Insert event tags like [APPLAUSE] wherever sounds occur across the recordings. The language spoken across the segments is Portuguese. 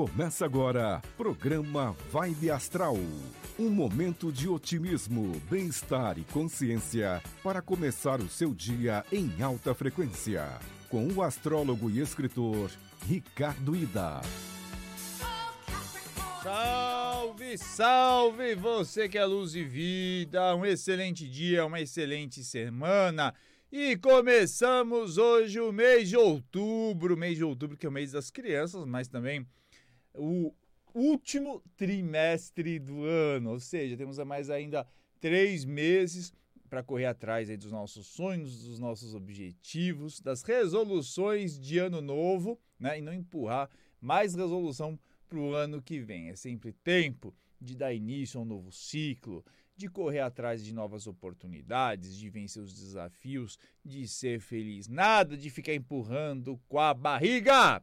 Começa agora, programa Vibe Astral. Um momento de otimismo, bem-estar e consciência para começar o seu dia em alta frequência. Com o astrólogo e escritor Ricardo Ida. Salve, salve! Você que é luz e vida, um excelente dia, uma excelente semana. E começamos hoje o mês de outubro, mês de outubro que é o mês das crianças, mas também o último trimestre do ano, ou seja, temos mais ainda três meses para correr atrás dos nossos sonhos, dos nossos objetivos, das resoluções de ano novo, né? E não empurrar mais resolução para o ano que vem. É sempre tempo de dar início a um novo ciclo, de correr atrás de novas oportunidades, de vencer os desafios, de ser feliz. Nada de ficar empurrando com a barriga!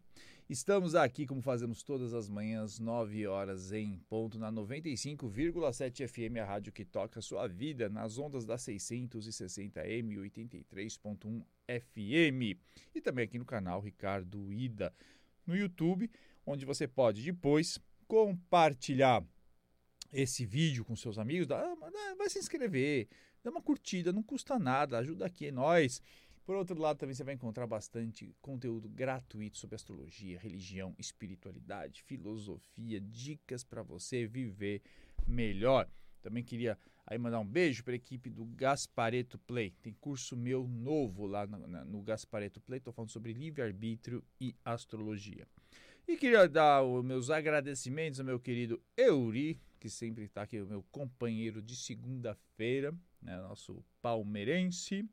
Estamos aqui, como fazemos todas as manhãs, 9 horas em ponto, na 95,7 FM, a rádio que toca sua vida, nas ondas da 660M e 83.1 FM. E também aqui no canal Ricardo Ida, no YouTube, onde você pode depois compartilhar esse vídeo com seus amigos, dá, vai se inscrever, dá uma curtida, não custa nada, ajuda aqui, é nós. Por outro lado, também você vai encontrar bastante conteúdo gratuito sobre astrologia, religião, espiritualidade, filosofia, dicas para você viver melhor. Também queria aí mandar um beijo para a equipe do Gaspareto Play. Tem curso meu novo lá no, no Gaspareto Play. Estou falando sobre livre-arbítrio e astrologia. E queria dar os meus agradecimentos ao meu querido Euri, que sempre está aqui, o meu companheiro de segunda-feira, né, nosso palmeirense.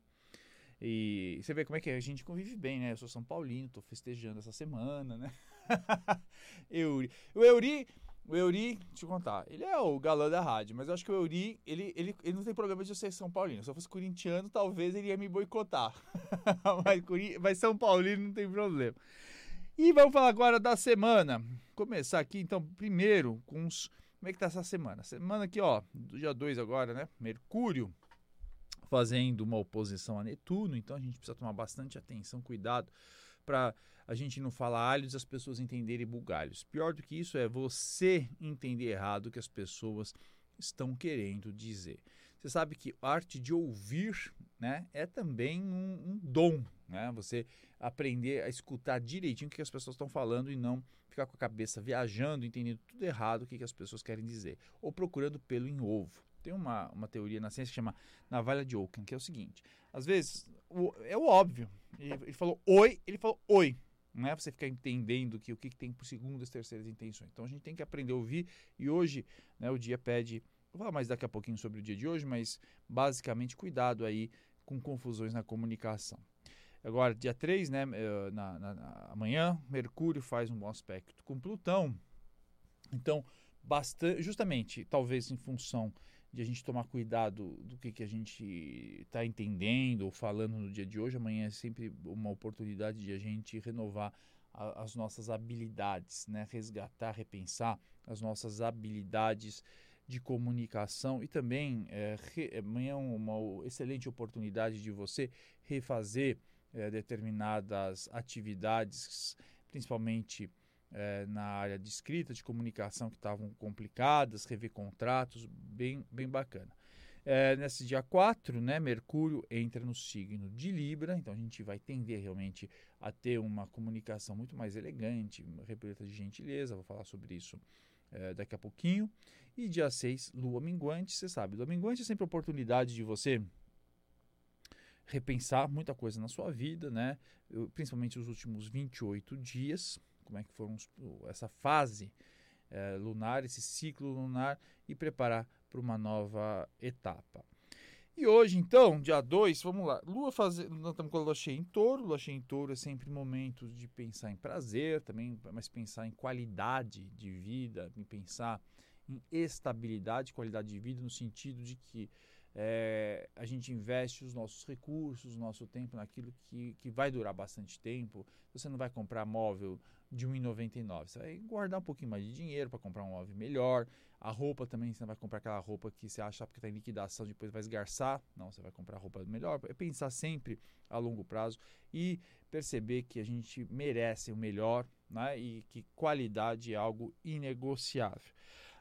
E você vê como é que a gente convive bem, né? Eu sou São Paulino, tô festejando essa semana, né? [LAUGHS] Euri. O Euri, o Euri, deixa eu contar, ele é o galã da rádio, mas eu acho que o Euri, ele, ele, ele não tem problema de eu ser São Paulino. Se eu fosse corintiano, talvez ele ia me boicotar. [LAUGHS] mas, mas São Paulino não tem problema. E vamos falar agora da semana. Começar aqui, então, primeiro com os. Como é que tá essa semana? Semana aqui, ó, do dia 2 agora, né? Mercúrio fazendo uma oposição a Netuno, então a gente precisa tomar bastante atenção, cuidado para a gente não falar alhos e as pessoas entenderem bugalhos. Pior do que isso é você entender errado o que as pessoas estão querendo dizer. Você sabe que a arte de ouvir né, é também um, um dom. Né? Você aprender a escutar direitinho o que as pessoas estão falando e não ficar com a cabeça viajando, entendendo tudo errado o que as pessoas querem dizer. Ou procurando pelo em ovo. Tem uma, uma teoria na ciência que chama navalha de Ockham, que é o seguinte: às vezes o, é o óbvio. Ele, ele, falou oi, ele falou oi. Não é você ficar entendendo que, o que, que tem por segundas, terceiras intenções. Então a gente tem que aprender a ouvir e hoje né, o dia pede. Vou falar mais daqui a pouquinho sobre o dia de hoje, mas basicamente cuidado aí com confusões na comunicação. Agora, dia 3, né, eh, na, na, na, amanhã, Mercúrio faz um bom aspecto com Plutão. Então, bastante, justamente, talvez em função de a gente tomar cuidado do que, que a gente está entendendo ou falando no dia de hoje. Amanhã é sempre uma oportunidade de a gente renovar a, as nossas habilidades, né? resgatar, repensar as nossas habilidades de comunicação e também é, re, amanhã é uma excelente oportunidade de você refazer é, determinadas atividades, principalmente é, na área de escrita, de comunicação que estavam complicadas, rever contratos, bem, bem bacana. É, nesse dia 4, né, Mercúrio entra no signo de Libra, então a gente vai tender realmente a ter uma comunicação muito mais elegante, repleta de gentileza, vou falar sobre isso é, daqui a pouquinho. E dia 6, Lua Minguante, você sabe, Lua Minguante é sempre a oportunidade de você repensar muita coisa na sua vida, né? principalmente os últimos 28 dias, como é que foram essa fase é, lunar, esse ciclo lunar e preparar para uma nova etapa. E hoje, então, dia 2, vamos lá. Lua fazer, nós estamos com a lua cheia em touro. Lua cheia em touro é sempre momento de pensar em prazer, também, mas pensar em qualidade de vida, em pensar em estabilidade, qualidade de vida, no sentido de que é, a gente investe os nossos recursos, o nosso tempo naquilo que, que vai durar bastante tempo. Você não vai comprar móvel de R$ 1,99, você vai guardar um pouquinho mais de dinheiro para comprar um móvel melhor. A roupa também, você não vai comprar aquela roupa que você acha porque está em liquidação, depois vai esgarçar. Não, você vai comprar roupa melhor. É pensar sempre a longo prazo e perceber que a gente merece o melhor né? E que qualidade é algo inegociável.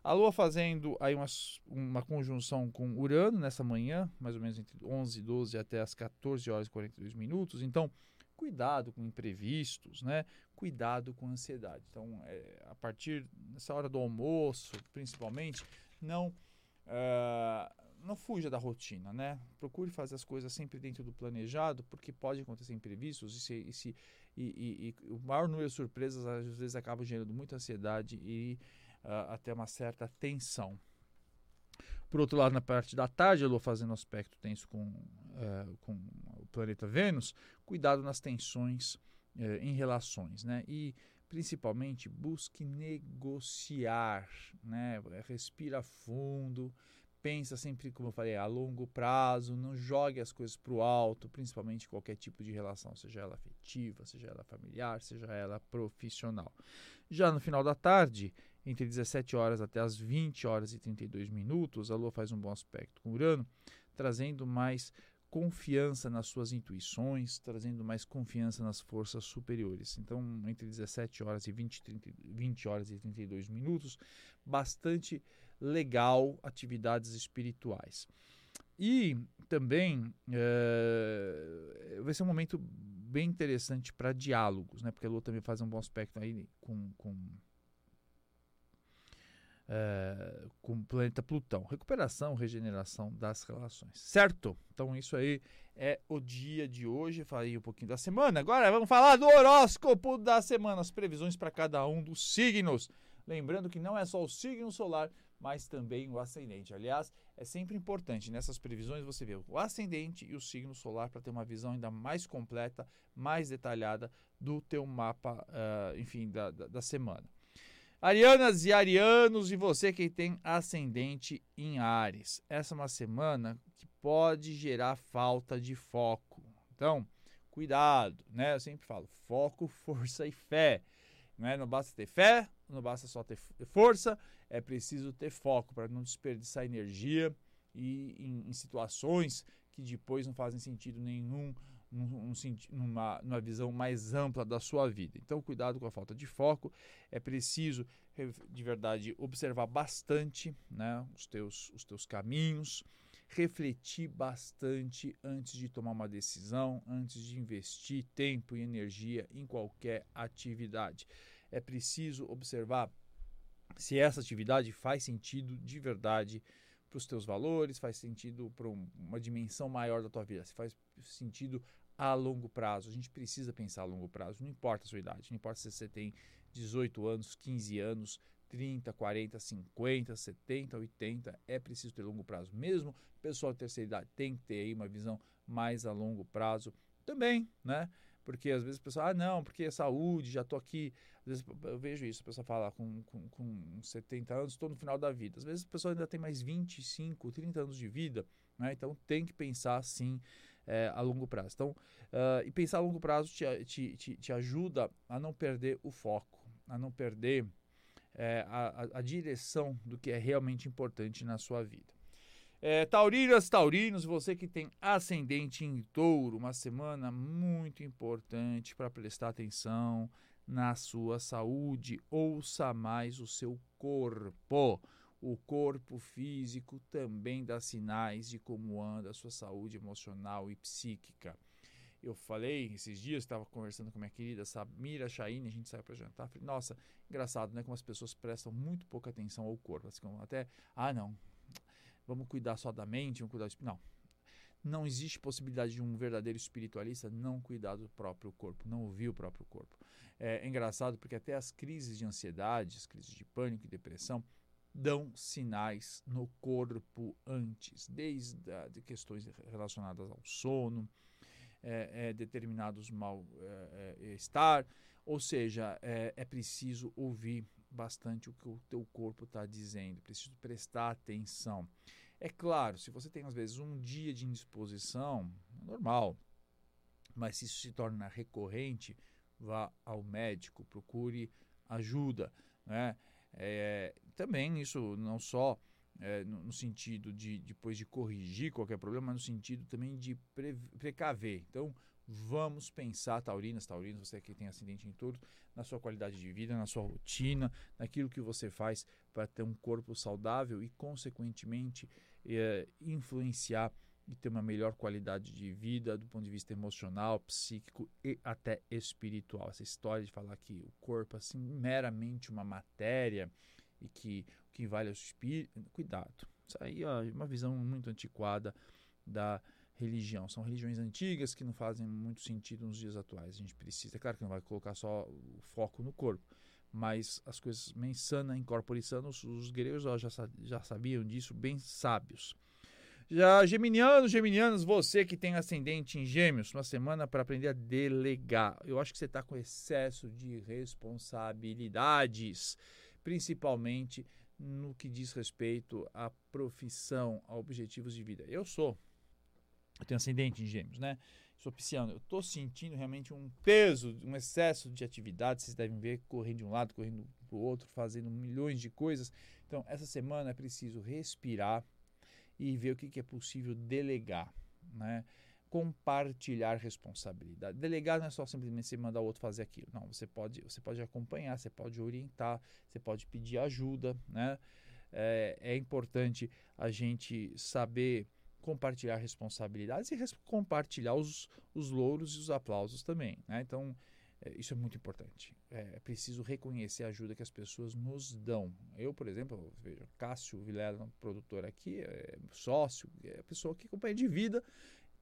A Lua fazendo aí uma, uma conjunção com Urano nessa manhã, mais ou menos entre 11 e 12 até as 14 horas e 42 minutos. Então, cuidado com imprevistos, né? Cuidado com ansiedade. Então, é, a partir dessa hora do almoço, principalmente, não uh, não fuja da rotina, né? Procure fazer as coisas sempre dentro do planejado, porque pode acontecer imprevistos e, se, e, se, e, e, e o maior número de surpresas às vezes acaba gerando muita ansiedade e até uma certa tensão. Por outro lado, na parte da tarde, a Lua fazendo aspecto tenso com, uh, com o planeta Vênus, cuidado nas tensões uh, em relações, né? E principalmente busque negociar, né? Respira fundo, pensa sempre, como eu falei, a longo prazo, não jogue as coisas para o alto, principalmente qualquer tipo de relação, seja ela afetiva, seja ela familiar, seja ela profissional. Já no final da tarde, entre 17 horas até as 20 horas e 32 minutos, a Lua faz um bom aspecto com Urano, trazendo mais confiança nas suas intuições, trazendo mais confiança nas forças superiores. Então, entre 17 horas e 20, 30, 20 horas e 32 minutos, bastante legal atividades espirituais. E também é, vai ser um momento bem interessante para diálogos, né? Porque a Lua também faz um bom aspecto aí com, com é, com o planeta Plutão. Recuperação, regeneração das relações. Certo? Então, isso aí é o dia de hoje. Falei um pouquinho da semana. Agora vamos falar do horóscopo da semana, as previsões para cada um dos signos. Lembrando que não é só o signo solar, mas também o ascendente. Aliás, é sempre importante nessas previsões você ver o ascendente e o signo solar para ter uma visão ainda mais completa, mais detalhada do teu mapa, uh, enfim, da, da, da semana. Arianas e arianos, e você que tem ascendente em Ares. Essa é uma semana que pode gerar falta de foco. Então, cuidado, né? Eu sempre falo, foco, [LAUGHS] força e fé. Né? Não basta ter fé, não basta só ter força, é preciso ter foco para não desperdiçar energia e em, em situações que depois não fazem sentido nenhum num, numa, numa visão mais ampla da sua vida. Então, cuidado com a falta de foco. É preciso, de verdade, observar bastante né, os, teus, os teus caminhos, refletir bastante antes de tomar uma decisão, antes de investir tempo e energia em qualquer atividade. É preciso observar se essa atividade faz sentido de verdade para os teus valores, faz sentido para uma dimensão maior da tua vida, se faz sentido a longo prazo. A gente precisa pensar a longo prazo, não importa a sua idade, não importa se você tem 18 anos, 15 anos, 30, 40, 50, 70, 80, é preciso ter longo prazo. Mesmo pessoal de terceira idade tem que ter aí uma visão mais a longo prazo também, né? Porque às vezes o pessoal, ah, não, porque é saúde, já estou aqui. Às vezes eu vejo isso, a pessoa fala com, com, com 70 anos, estou no final da vida. Às vezes a pessoa ainda tem mais 25, 30 anos de vida, né? Então tem que pensar sim é, a longo prazo. Então, uh, e pensar a longo prazo te, te, te, te, ajuda a não perder o foco, a não perder é, a, a, direção do que é realmente importante na sua vida. É, taurinas, taurinos, você que tem ascendente em touro, uma semana muito importante para prestar atenção na sua saúde. Ouça mais o seu corpo o corpo físico também dá sinais de como anda a sua saúde emocional e psíquica. Eu falei esses dias, estava conversando com minha querida Samira Chaine, a gente saiu para jantar. Falei, nossa, engraçado, né? Como as pessoas prestam muito pouca atenção ao corpo. Assim, até, ah, não, vamos cuidar só da mente, vamos cuidar do Não. Não existe possibilidade de um verdadeiro espiritualista não cuidar do próprio corpo, não ouvir o próprio corpo. É, é engraçado porque até as crises de ansiedade, as crises de pânico e depressão, dão sinais no corpo antes, desde a, de questões relacionadas ao sono, é, é, determinados mal-estar, é, é, ou seja, é, é, preciso ouvir bastante o que o teu corpo está dizendo, preciso prestar atenção. É claro, se você tem às vezes um dia de indisposição, é normal, mas se isso se torna recorrente, vá ao médico, procure ajuda, né? É, também isso não só é, no, no, sentido de depois de corrigir qualquer problema, mas no sentido também de pre, precaver. Então, vamos pensar, taurinas, taurinos, você que tem acidente em touro, na sua qualidade de vida, na sua rotina, naquilo que você faz para ter um corpo saudável e, consequentemente, é, influenciar e ter uma melhor qualidade de vida do ponto de vista emocional, psíquico e até espiritual. Essa história de falar que o corpo é assim meramente uma matéria e que o que vale é o espírito, cuidado. Isso aí é uma visão muito antiquada da religião. São religiões antigas que não fazem muito sentido nos dias atuais. A gente precisa, é claro que não vai colocar só o foco no corpo, mas as coisas mensana, incorpore sana, os, os gregos já, já sabiam disso, bem sábios. Já geminianos, geminianos, você que tem ascendente em gêmeos, uma semana para aprender a delegar. Eu acho que você está com excesso de responsabilidades, principalmente no que diz respeito à profissão, a objetivos de vida. Eu sou, eu tenho ascendente em gêmeos, né? Sou pisciano. Eu estou sentindo realmente um peso, um excesso de atividades. Vocês devem ver correndo de um lado, correndo para o outro, fazendo milhões de coisas. Então, essa semana é preciso respirar e ver o que, que é possível delegar, né? compartilhar responsabilidade. Delegar não é só simplesmente você mandar o outro fazer aquilo. Não, você pode, você pode acompanhar, você pode orientar, você pode pedir ajuda. Né? É, é importante a gente saber compartilhar responsabilidades e res compartilhar os, os louros e os aplausos também. Né? Então, isso é muito importante. É, é preciso reconhecer a ajuda que as pessoas nos dão. Eu, por exemplo, vejo Cássio Vilela, produtor aqui, é sócio, é pessoa que acompanha de vida,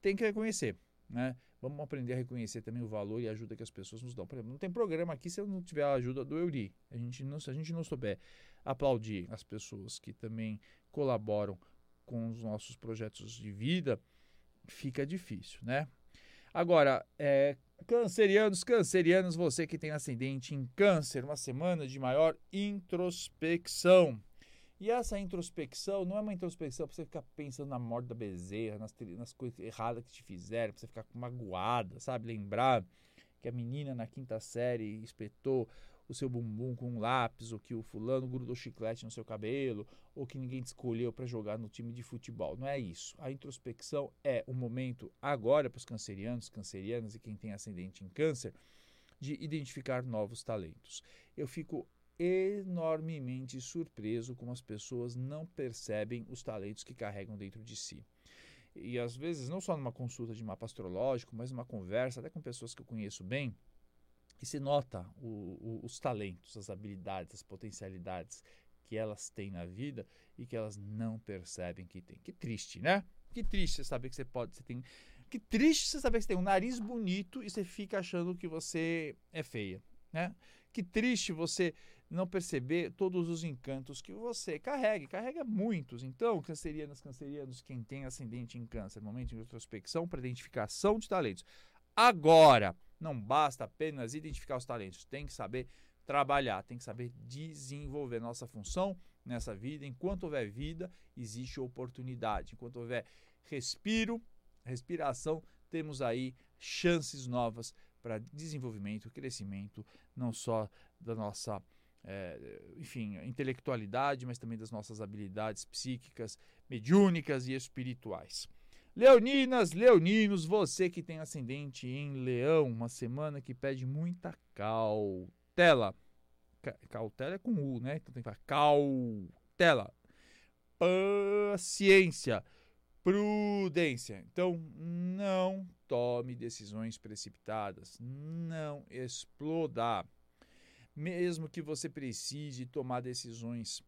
tem que reconhecer. Né? Vamos aprender a reconhecer também o valor e a ajuda que as pessoas nos dão. Por exemplo, não tem programa aqui se eu não tiver a ajuda do Euri. A gente não, se a gente não souber aplaudir as pessoas que também colaboram com os nossos projetos de vida, fica difícil, né? Agora, é, cancerianos, cancerianos, você que tem ascendente em câncer, uma semana de maior introspecção. E essa introspecção não é uma introspecção para você ficar pensando na morte da bezerra, nas, nas coisas erradas que te fizeram, para você ficar magoada, sabe? Lembrar que a menina na quinta série espetou o seu bumbum com um lápis, ou que o fulano grudou chiclete no seu cabelo, ou que ninguém te escolheu para jogar no time de futebol. Não é isso. A introspecção é o momento agora para os cancerianos, cancerianas e quem tem ascendente em câncer, de identificar novos talentos. Eu fico enormemente surpreso como as pessoas não percebem os talentos que carregam dentro de si. E às vezes, não só numa consulta de mapa astrológico, mas numa conversa até com pessoas que eu conheço bem, e se nota o, o, os talentos, as habilidades, as potencialidades que elas têm na vida e que elas não percebem que têm. Que triste, né? Que triste você saber que você pode, você tem. Que triste você saber que você tem um nariz bonito e você fica achando que você é feia, né? Que triste você não perceber todos os encantos que você carrega, carrega muitos. Então, cancerianas, cancerianos, quem tem ascendente em câncer, momento de introspecção para identificação de talentos. Agora, não basta apenas identificar os talentos, tem que saber trabalhar, tem que saber desenvolver nossa função nessa vida. Enquanto houver vida, existe oportunidade. Enquanto houver respiro, respiração, temos aí chances novas para desenvolvimento, crescimento, não só da nossa, é, enfim, intelectualidade, mas também das nossas habilidades psíquicas, mediúnicas e espirituais. Leoninas, leoninos, você que tem ascendente em leão, uma semana que pede muita cautela. Cautela é com U, né? Então tem que falar cautela. Paciência. Prudência. Então, não tome decisões precipitadas. Não exploda. Mesmo que você precise tomar decisões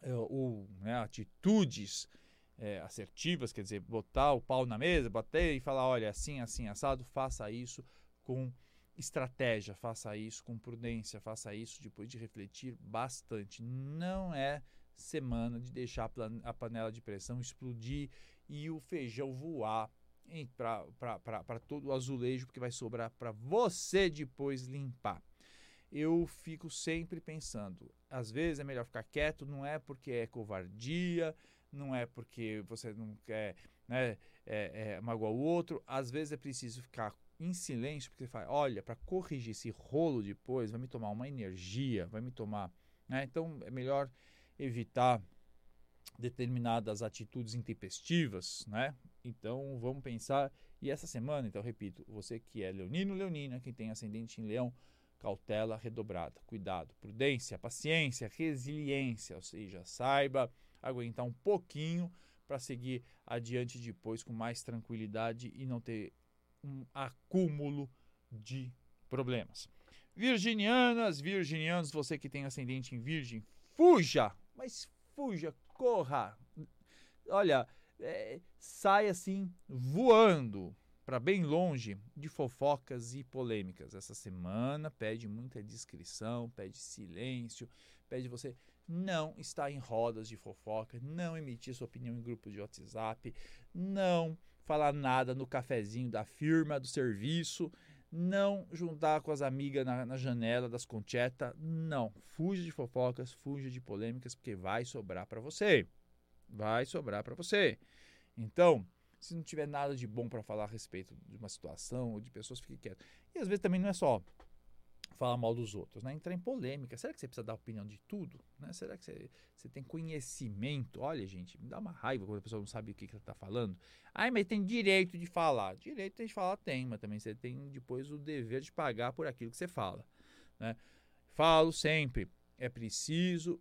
eh, ou né, atitudes é, assertivas, quer dizer, botar o pau na mesa, bater e falar, olha, assim, assim, assado, faça isso com estratégia, faça isso com prudência, faça isso depois de refletir bastante. Não é semana de deixar a panela de pressão explodir e o feijão voar para todo o azulejo, porque vai sobrar para você depois limpar. Eu fico sempre pensando, às vezes é melhor ficar quieto, não é porque é covardia, não é porque você não quer né, é, é, magoar o outro. Às vezes é preciso ficar em silêncio, porque você fala, olha, para corrigir esse rolo depois, vai me tomar uma energia, vai me tomar. Né? Então é melhor evitar determinadas atitudes intempestivas, né? Então vamos pensar. E essa semana, então repito, você que é leonino, leonina, quem tem ascendente em leão, cautela redobrada, cuidado, prudência, paciência, resiliência, ou seja, saiba aguentar um pouquinho para seguir adiante depois com mais tranquilidade e não ter um acúmulo de problemas. Virginianas, virginianos, você que tem ascendente em virgem, fuja, mas fuja, corra. Olha, é, sai assim voando para bem longe de fofocas e polêmicas. Essa semana pede muita discrição, pede silêncio, pede você não estar em rodas de fofoca, não emitir sua opinião em grupos de WhatsApp, não falar nada no cafezinho da firma, do serviço, não juntar com as amigas na, na janela das conchetas, não. Fuja de fofocas, fuja de polêmicas, porque vai sobrar para você. Vai sobrar para você. Então, se não tiver nada de bom para falar a respeito de uma situação ou de pessoas, fique quieto. E às vezes também não é só falar mal dos outros, né? Entrar em polêmica. Será que você precisa dar opinião de tudo? Né? Será que você, você tem conhecimento? Olha, gente, me dá uma raiva quando a pessoa não sabe o que, que ela está falando. Ai, mas tem direito de falar. Direito de falar tem, mas também você tem depois o dever de pagar por aquilo que você fala. Né? Falo sempre, é preciso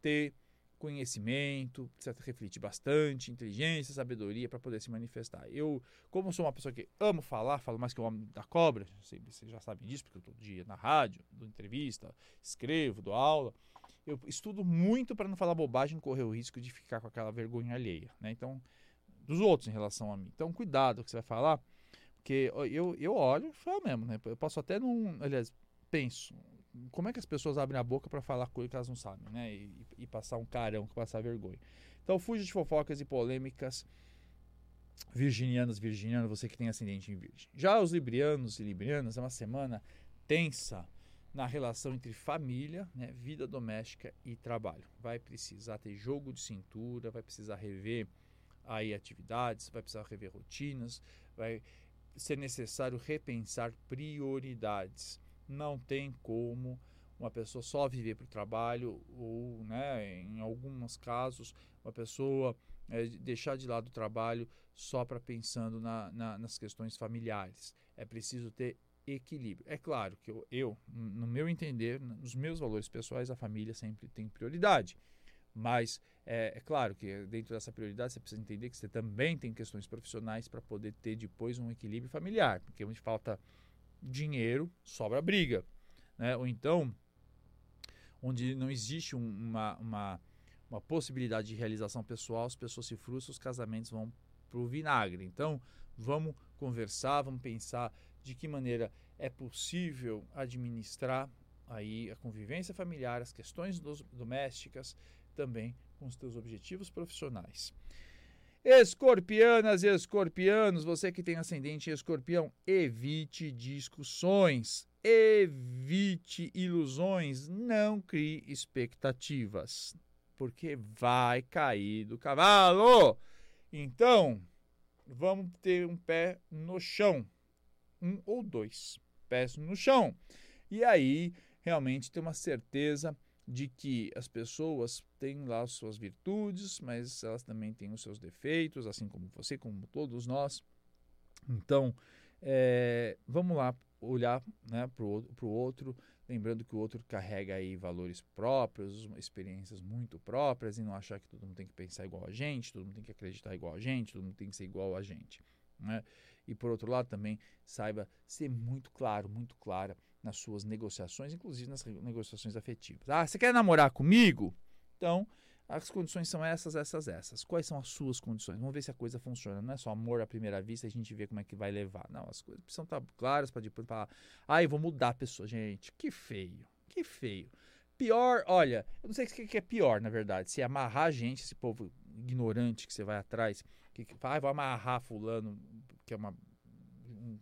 ter conhecimento, precisa refletir bastante, inteligência, sabedoria para poder se manifestar. Eu, como sou uma pessoa que amo falar, falo mais que o homem da cobra, vocês já sabem disso, porque eu todo dia na rádio, dou entrevista, escrevo, dou aula. Eu estudo muito para não falar bobagem e correr o risco de ficar com aquela vergonha alheia, né? Então, dos outros em relação a mim. Então, cuidado o que você vai falar, porque eu, eu olho e falo mesmo, né? Eu posso até não, aliás, penso, como é que as pessoas abrem a boca para falar coisa que elas não sabem, né? E, e, passar um carão, passar vergonha. Então, fuja de fofocas e polêmicas. Virginianos, virginiano, você que tem ascendente em virgem. Já os librianos e librianas, é uma semana tensa na relação entre família, né, vida doméstica e trabalho. Vai precisar ter jogo de cintura, vai precisar rever aí atividades, vai precisar rever rotinas, vai ser necessário repensar prioridades não tem como uma pessoa só viver para o trabalho ou, né, em alguns casos, uma pessoa é, deixar de lado o trabalho só para pensando na, na, nas questões familiares. É preciso ter equilíbrio. É claro que eu, eu, no meu entender, nos meus valores pessoais, a família sempre tem prioridade. Mas é, é, claro que dentro dessa prioridade você precisa entender que você também tem questões profissionais para poder ter depois um equilíbrio familiar, porque onde falta dinheiro, sobra briga. Né? Ou então, onde não existe uma, uma, uma possibilidade de realização pessoal, as pessoas se frustram, os casamentos vão para o vinagre. Então, vamos conversar, vamos pensar de que maneira é possível administrar aí a convivência familiar, as questões domésticas, também com os teus objetivos profissionais. Escorpianas e escorpianos, você que tem ascendente em escorpião, evite discussões, evite ilusões, não crie expectativas, porque vai cair do cavalo. Então, vamos ter um pé no chão, um ou dois pés no chão. E aí, realmente ter uma certeza de que as pessoas têm lá as suas virtudes, mas elas também têm os seus defeitos, assim como você, como todos nós. Então, é, vamos lá olhar né, para o outro, lembrando que o outro carrega aí valores próprios, experiências muito próprias e não achar que todo mundo tem que pensar igual a gente, todo mundo tem que acreditar igual a gente, todo mundo tem que ser igual a gente. Né? E por outro lado também saiba ser muito claro, muito clara nas suas negociações, inclusive nas negociações afetivas. Ah, você quer namorar comigo? Então, as condições são essas, essas, essas. Quais são as suas condições? Vamos ver se a coisa funciona. Não é só amor à primeira vista a gente vê como é que vai levar. Não, as coisas precisam estar claras para depois falar, ah, vou mudar a pessoa. Gente, que feio, que feio. Pior, olha, eu não sei o que é pior, na verdade. Se é amarrar a gente, esse povo ignorante que você vai atrás, que, que ah, vou amarrar fulano, que é uma,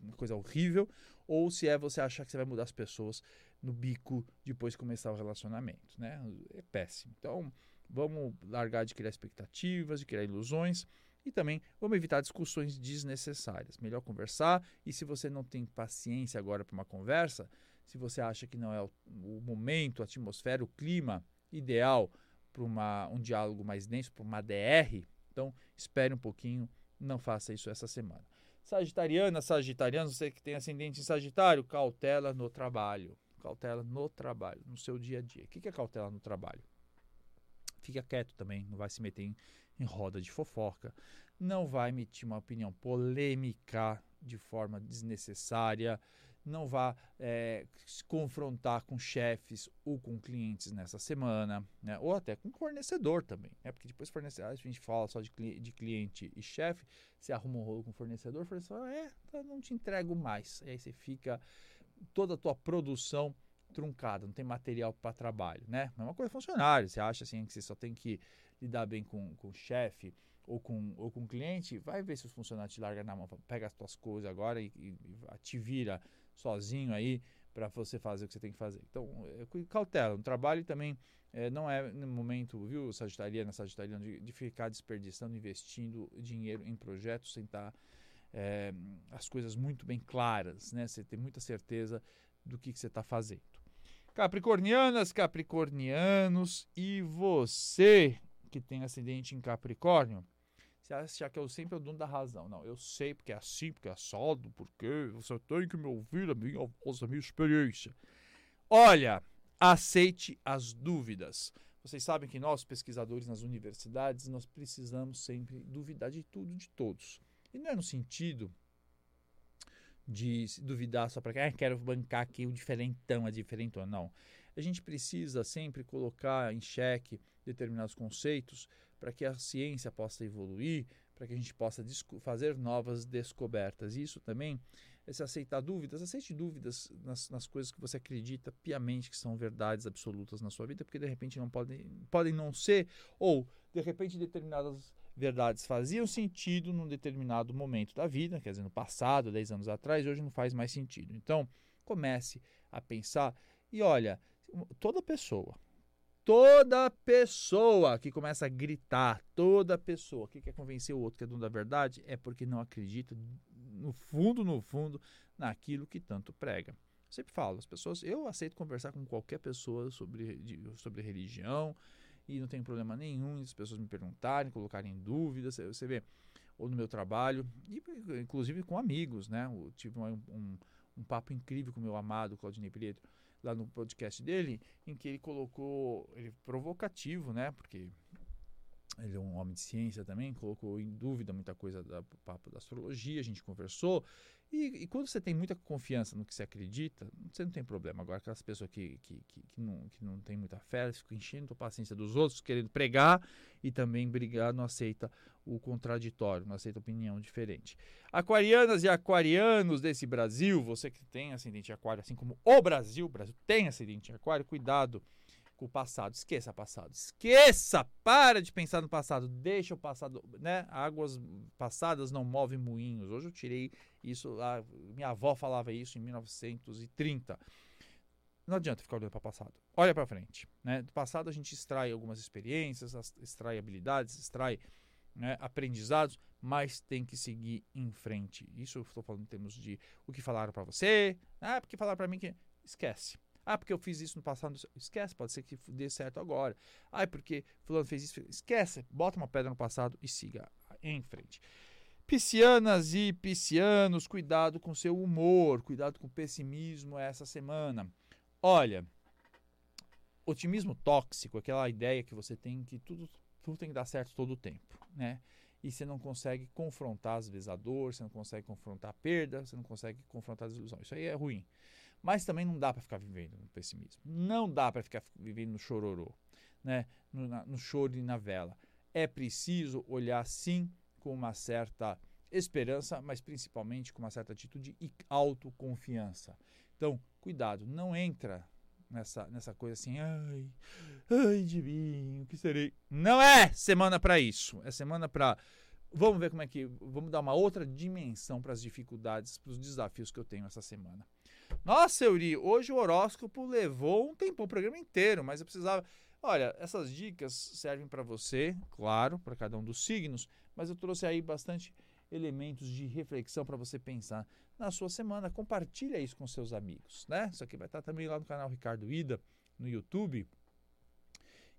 uma coisa horrível, ou se é você achar que você vai mudar as pessoas no bico depois de começar o relacionamento, né? É péssimo. Então, vamos largar de criar expectativas, de criar ilusões e também vamos evitar discussões desnecessárias. Melhor conversar e se você não tem paciência agora para uma conversa, se você acha que não é o, o momento, a atmosfera, o clima ideal para um diálogo mais denso, para uma DR. Então, espere um pouquinho, não faça isso essa semana. Sagitariana, Sagitariano, você que tem ascendente em Sagitário, cautela no trabalho. Cautela no trabalho, no seu dia a dia. O que é cautela no trabalho? Fica quieto também, não vai se meter em, em roda de fofoca, não vai emitir uma opinião polêmica de forma desnecessária, não vá é, se confrontar com chefes ou com clientes nessa semana, né? ou até com fornecedor também, né? porque depois fornecedor, a gente fala só de, de cliente e chefe, você arruma um rolo com fornecedor, o fornecedor, é, tá, não te entrego mais, aí você fica toda a tua produção truncada, não tem material para trabalho, né? Mesma coisa funcionário, você acha assim que você só tem que lidar bem com, com o chefe ou com, ou com o cliente, vai ver se os funcionários te largam na mão, pega as tuas coisas agora e, e, e te vira sozinho aí para você fazer o que você tem que fazer. Então, é, cautela. No trabalho também é, não é no momento, viu, Sagitariana, Sagitariano, de, de ficar desperdiçando, investindo dinheiro em projetos sem estar tá, é, as coisas muito bem claras, né? Você ter muita certeza do que, que você está fazendo. Capricornianas, Capricornianos, e você que tem ascendente em Capricórnio, você acha que eu sempre é o dono da razão. Não, eu sei porque é assim, porque é assado, porque você tem que me ouvir a minha voz, a minha experiência. Olha, aceite as dúvidas. Vocês sabem que nós, pesquisadores nas universidades, nós precisamos sempre duvidar de tudo de todos. E não é no sentido de duvidar só para que ah, quero bancar aqui o diferentão, a diferentona. Não. A gente precisa sempre colocar em xeque determinados conceitos para que a ciência possa evoluir, para que a gente possa fazer novas descobertas. Isso também é se aceitar dúvidas, aceite dúvidas nas, nas, coisas que você acredita piamente que são verdades absolutas na sua vida, porque de repente não podem, podem não ser, ou de repente determinadas verdades faziam sentido num determinado momento da vida, quer dizer, no passado, 10 anos atrás, hoje não faz mais sentido. Então, comece a pensar e olha, toda pessoa, toda pessoa que começa a gritar, toda pessoa que quer convencer o outro que é dono da verdade, é porque não acredita no fundo, no fundo, naquilo que tanto prega. Eu sempre falo, as pessoas, eu aceito conversar com qualquer pessoa sobre, sobre religião e não tem problema nenhum as pessoas me perguntarem, colocarem dúvidas, você vê, ou no meu trabalho, e, inclusive com amigos, né? Eu tive um, um, um papo incrível com o meu amado Claudinei Pietro, lá no podcast dele, em que ele colocou, ele provocativo, né? Porque ele é um homem de ciência também, colocou em dúvida muita coisa do papo da astrologia, a gente conversou. E, e, quando você tem muita confiança no que você acredita, você não tem problema. Agora, aquelas pessoas que, que, que, que não, que não tem muita fé, elas ficam enchendo a paciência dos outros, querendo pregar e também brigar, não aceita o contraditório, não aceita opinião diferente. Aquarianas e aquarianos desse Brasil, você que tem ascendente aquário, assim como o Brasil, o Brasil tem ascendente aquário, cuidado com o passado. Esqueça o passado. Esqueça! Para de pensar no passado. Deixa o passado, né? Águas passadas não movem moinhos. Hoje eu tirei isso lá. Minha avó falava isso em 1930. Não adianta ficar olhando para o passado. Olha para frente. Né? Do passado a gente extrai algumas experiências, extrai habilidades, extrai né, aprendizados, mas tem que seguir em frente. Isso eu estou falando em termos de o que falaram para você. Ah, porque falaram para mim que. Esquece. Ah, porque eu fiz isso no passado. Esquece, pode ser que dê certo agora. Ah, porque fulano fez isso. Esquece, bota uma pedra no passado e siga em frente. Piscianas e piscianos, cuidado com seu humor, cuidado com o pessimismo essa semana. Olha, otimismo tóxico, aquela ideia que você tem que tudo, tudo tem que dar certo todo o tempo, né? E você não consegue confrontar às vezes a dor, você não consegue confrontar a perda, você não consegue confrontar as ilusões. Isso aí é ruim. Mas também não dá para ficar vivendo no pessimismo. Não dá para ficar vivendo no chororô, né? no, na, no choro e na vela. É preciso olhar sim com uma certa esperança, mas principalmente com uma certa atitude e autoconfiança. Então, cuidado, não entra nessa, nessa coisa assim, ai, ai de mim, o que serei? Não é semana para isso. É semana para Vamos ver como é que. Vamos dar uma outra dimensão para as dificuldades, para os desafios que eu tenho essa semana. Nossa, Euri, hoje o horóscopo levou um tempo, o programa inteiro, mas eu precisava. Olha, essas dicas servem para você, claro, para cada um dos signos, mas eu trouxe aí bastante elementos de reflexão para você pensar na sua semana. Compartilha isso com seus amigos, né? Isso aqui vai estar também lá no canal Ricardo Ida, no YouTube.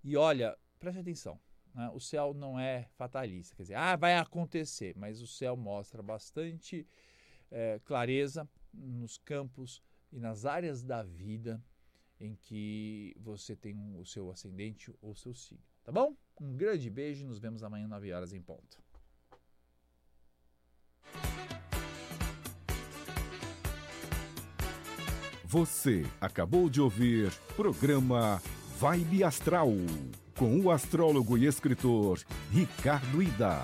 E olha, preste atenção. Né? O céu não é fatalista, quer dizer, ah, vai acontecer, mas o céu mostra bastante é, clareza nos campos e nas áreas da vida em que você tem o seu ascendente ou seu signo. Tá bom? Um grande beijo e nos vemos amanhã, 9 horas em ponto. Você acabou de ouvir programa Vibe Astral com o astrólogo e escritor Ricardo Ida.